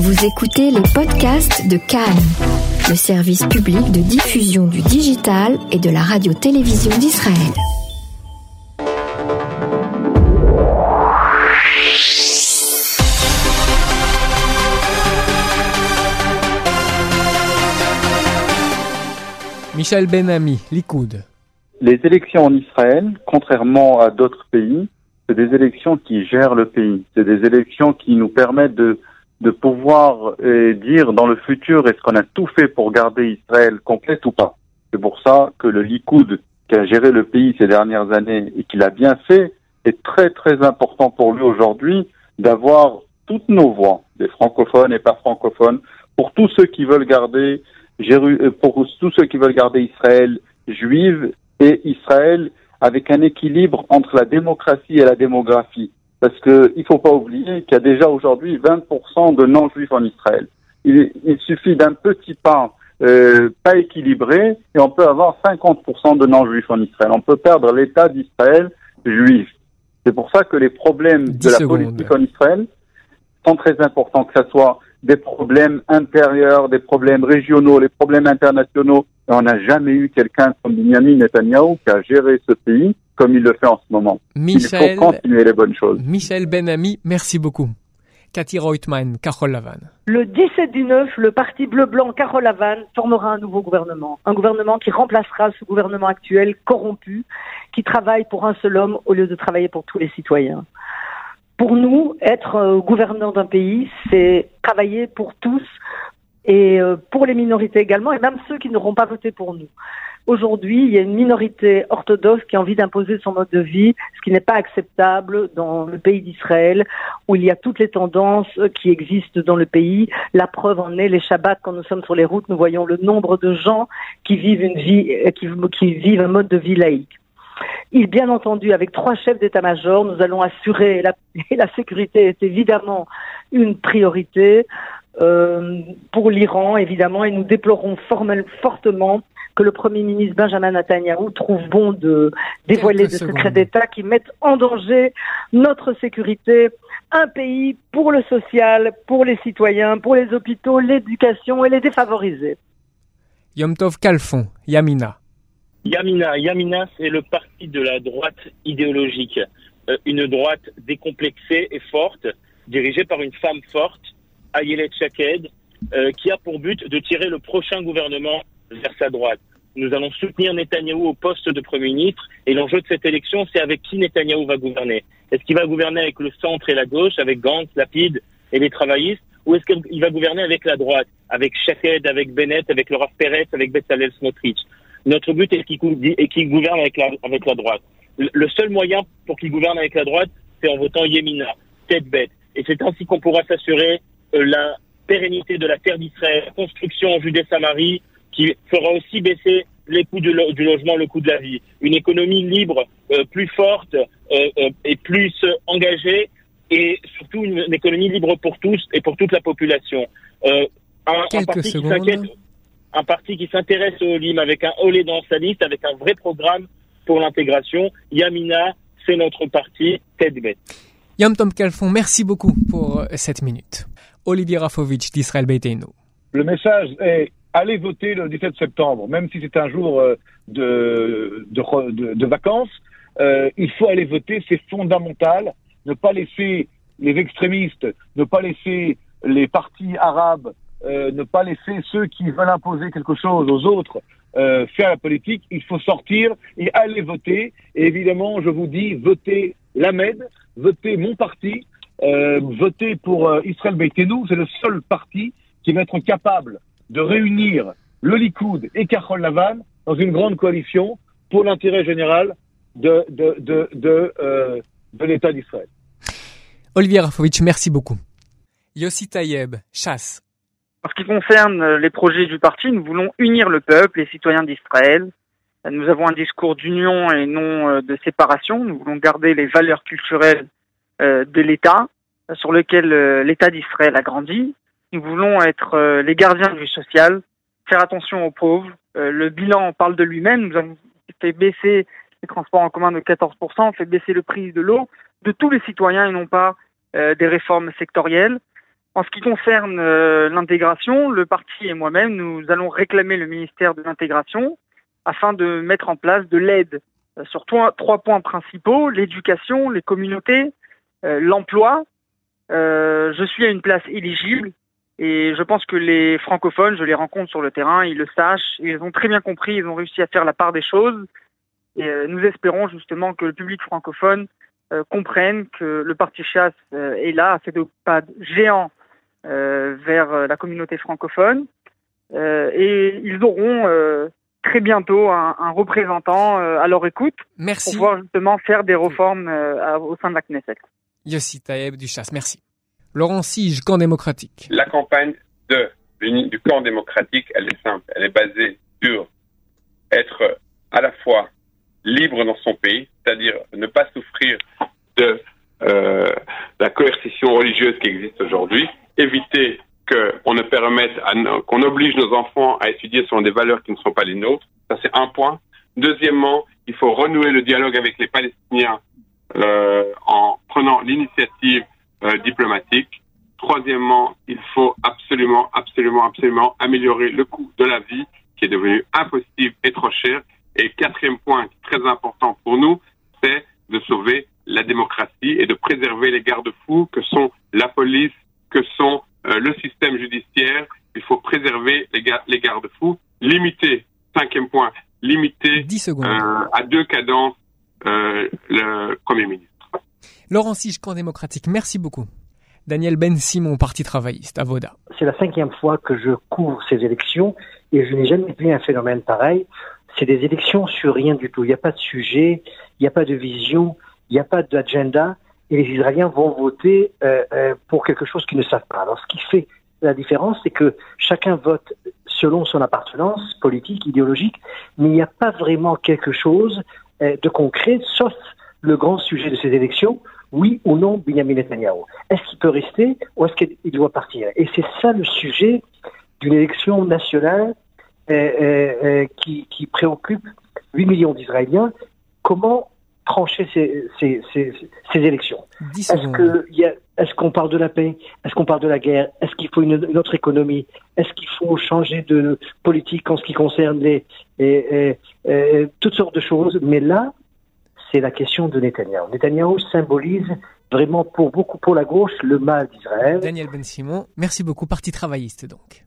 Vous écoutez les podcasts de Cannes, le service public de diffusion du digital et de la radio-télévision d'Israël. Michel Benami, Likoud. Les élections en Israël, contrairement à d'autres pays, c'est des élections qui gèrent le pays. C'est des élections qui nous permettent de, de pouvoir euh, dire dans le futur est-ce qu'on a tout fait pour garder Israël complète ou pas. C'est pour ça que le Likoud, qui a géré le pays ces dernières années et qui l'a bien fait, est très très important pour lui aujourd'hui d'avoir toutes nos voix, des francophones et pas francophones, pour tous ceux qui veulent garder euh, pour tous ceux qui veulent garder Israël juive et Israël avec un équilibre entre la démocratie et la démographie. Parce qu'il ne faut pas oublier qu'il y a déjà aujourd'hui 20% de non-juifs en Israël. Il, il suffit d'un petit pas euh, pas équilibré et on peut avoir 50% de non-juifs en Israël. On peut perdre l'État d'Israël juif. C'est pour ça que les problèmes de la politique en Israël sont très importants, que ce soit des problèmes intérieurs, des problèmes régionaux, les problèmes internationaux. Et on n'a jamais eu quelqu'un comme Benjamin Netanyahu qui a géré ce pays comme il le fait en ce moment. Michel, il faut continuer les bonnes choses. Michel Benami, merci beaucoup. Cathy Reutemann, Carole Lavan. Le 17 du 9, le parti bleu-blanc Carole Lavan formera un nouveau gouvernement. Un gouvernement qui remplacera ce gouvernement actuel corrompu, qui travaille pour un seul homme au lieu de travailler pour tous les citoyens. Pour nous, être euh, gouverneur d'un pays, c'est travailler pour tous et euh, pour les minorités également, et même ceux qui n'auront pas voté pour nous. Aujourd'hui, il y a une minorité orthodoxe qui a envie d'imposer son mode de vie, ce qui n'est pas acceptable dans le pays d'Israël, où il y a toutes les tendances qui existent dans le pays. La preuve en est les Shabbats, quand nous sommes sur les routes, nous voyons le nombre de gens qui vivent une vie, euh, qui, vivent un mode de vie laïque. Il, bien entendu, avec trois chefs d'état-major, nous allons assurer la, la sécurité est évidemment une priorité euh, pour l'Iran, évidemment, et nous déplorons formel, fortement que le Premier ministre Benjamin Netanyahu trouve bon de dévoiler des secrets d'État qui mettent en danger notre sécurité, un pays pour le social, pour les citoyens, pour les hôpitaux, l'éducation et les défavorisés. Yom Tov Kalfon, Yamina. Yamina, Yamina, c'est le parti de la droite idéologique, euh, une droite décomplexée et forte, dirigée par une femme forte, Ayelet Chaked, euh, qui a pour but de tirer le prochain gouvernement vers sa droite. Nous allons soutenir Netanyahou au poste de Premier ministre et l'enjeu de cette élection, c'est avec qui Netanyahou va gouverner. Est-ce qu'il va gouverner avec le centre et la gauche, avec Gantz, Lapide et les travaillistes, ou est-ce qu'il va gouverner avec la droite, avec Shaked, avec Bennett, avec Laura Perez, avec Bezalel Smotrich notre but est qu'il gouverne avec la, droite. Le seul moyen pour qu'il gouverne avec la droite, c'est en votant Yemina, tête bête. Et c'est ainsi qu'on pourra s'assurer la pérennité de la terre d'Israël, la construction en Judée-Samarie, qui fera aussi baisser les coûts du, logement, le coût de la vie. Une économie libre, euh, plus forte euh, et plus engagée, et surtout une, économie libre pour tous et pour toute la population. un, Quelques secondes un parti qui s'intéresse au LIM avec un olé dans sa liste, avec un vrai programme pour l'intégration. Yamina, c'est notre parti, tête bête. Yom Tom Kalfon, merci beaucoup pour euh, cette minute. Olivier d'Israël. Le message est allez voter le 17 septembre, même si c'est un jour euh, de, vacances. Euh, il faut aller voter, c'est fondamental. Ne pas laisser les extrémistes, ne pas laisser les partis arabes euh, ne pas laisser ceux qui veulent imposer quelque chose aux autres faire la politique. Il faut sortir et aller voter. Et évidemment, je vous dis, votez l'AMED, votez mon parti, euh, votez pour euh, Israël Beitenu. C'est le seul parti qui va être capable de réunir le Likoud et Carole Lavan dans une grande coalition pour l'intérêt général de, de, de, de, euh, de l'État d'Israël. Olivier Rafovitch, merci beaucoup. Yossi Tayeb, chasse. En ce qui concerne euh, les projets du parti, nous voulons unir le peuple, les citoyens d'Israël. Nous avons un discours d'union et non euh, de séparation. Nous voulons garder les valeurs culturelles de l'État, sur lesquelles l'État d'Israël a grandi. Nous voulons être les gardiens du social, faire attention aux pauvres. Le bilan parle de lui-même. Nous avons fait baisser les transports en commun de 14%, fait baisser le prix de l'eau de tous les citoyens et non pas des réformes sectorielles. En ce qui concerne euh, l'intégration, le parti et moi-même, nous allons réclamer le ministère de l'intégration afin de mettre en place de l'aide euh, sur trois, points principaux, l'éducation, les communautés, euh, l'emploi. je suis à une place éligible et je pense que les francophones, je les rencontre sur le terrain, ils le sachent, ils ont très bien compris, ils ont réussi à faire la part des choses. Et nous espérons justement que le public francophone comprenne que le parti chasse est là, a fait des pas géants euh, vers euh, la communauté francophone. Euh, et ils auront très bientôt un, représentant à leur écoute merci. pour pouvoir justement faire des réformes au sein de la Knesset. Yossi Taïeb du Chasse, merci. Laurent Sige, camp démocratique. La campagne de, du camp démocratique, elle est simple. Elle est basée sur être à la fois libre dans son pays, c'est-à-dire ne pas souffrir de euh, la coercition religieuse qui existe aujourd'hui, éviter qu'on ne permette, qu'on oblige nos enfants à étudier selon des valeurs qui ne sont pas les nôtres. Ça, c'est un point. Deuxièmement, il faut renouer le dialogue avec les Palestiniens en prenant l'initiative euh, diplomatique. Troisièmement, il faut absolument, absolument, absolument améliorer le coût de la vie qui est devenu impossible et trop cher. Et quatrième point très important pour nous, c'est de sauver la démocratie et de préserver les garde-fous que sont la police, que sont euh, le système judiciaire. Il faut préserver les, les garde-fous, limiter, cinquième point, limiter euh, à deux cadences euh, le Premier ministre. Laurent Sige, camp démocratique, merci beaucoup. Daniel Ben Simon, Parti travailliste, à Voda. C'est la cinquième fois que je couvre ces élections et je n'ai jamais vu un phénomène pareil. C'est des élections sur rien du tout. Il n'y a pas de sujet, il n'y a pas de vision, il n'y a pas d'agenda et les Israéliens vont voter euh, euh, pour quelque chose qu'ils ne savent pas. Alors ce qui fait la différence, c'est que chacun vote selon son appartenance politique, idéologique, mais il n'y a pas vraiment quelque chose euh, de concret, sauf le grand sujet de ces élections, oui ou non Benjamin Netanyahu. Est-ce qu'il peut rester ou est-ce qu'il doit partir? Et c'est ça le sujet d'une élection nationale qui, qui préoccupe 8 millions d'Israéliens. Comment trancher ces, ces, ces, ces élections? Est-ce que est-ce qu'on parle de la paix? Est-ce qu'on parle de la guerre? Est-ce qu'il faut une, autre économie? Est-ce qu'il faut changer de politique en ce qui concerne toutes sortes de choses? Mais là, c'est la question de Netanyahu. Netanyahu symbolise vraiment pour beaucoup pour la gauche le mal d'Israël. Daniel Ben Simon, merci beaucoup, parti travailliste donc.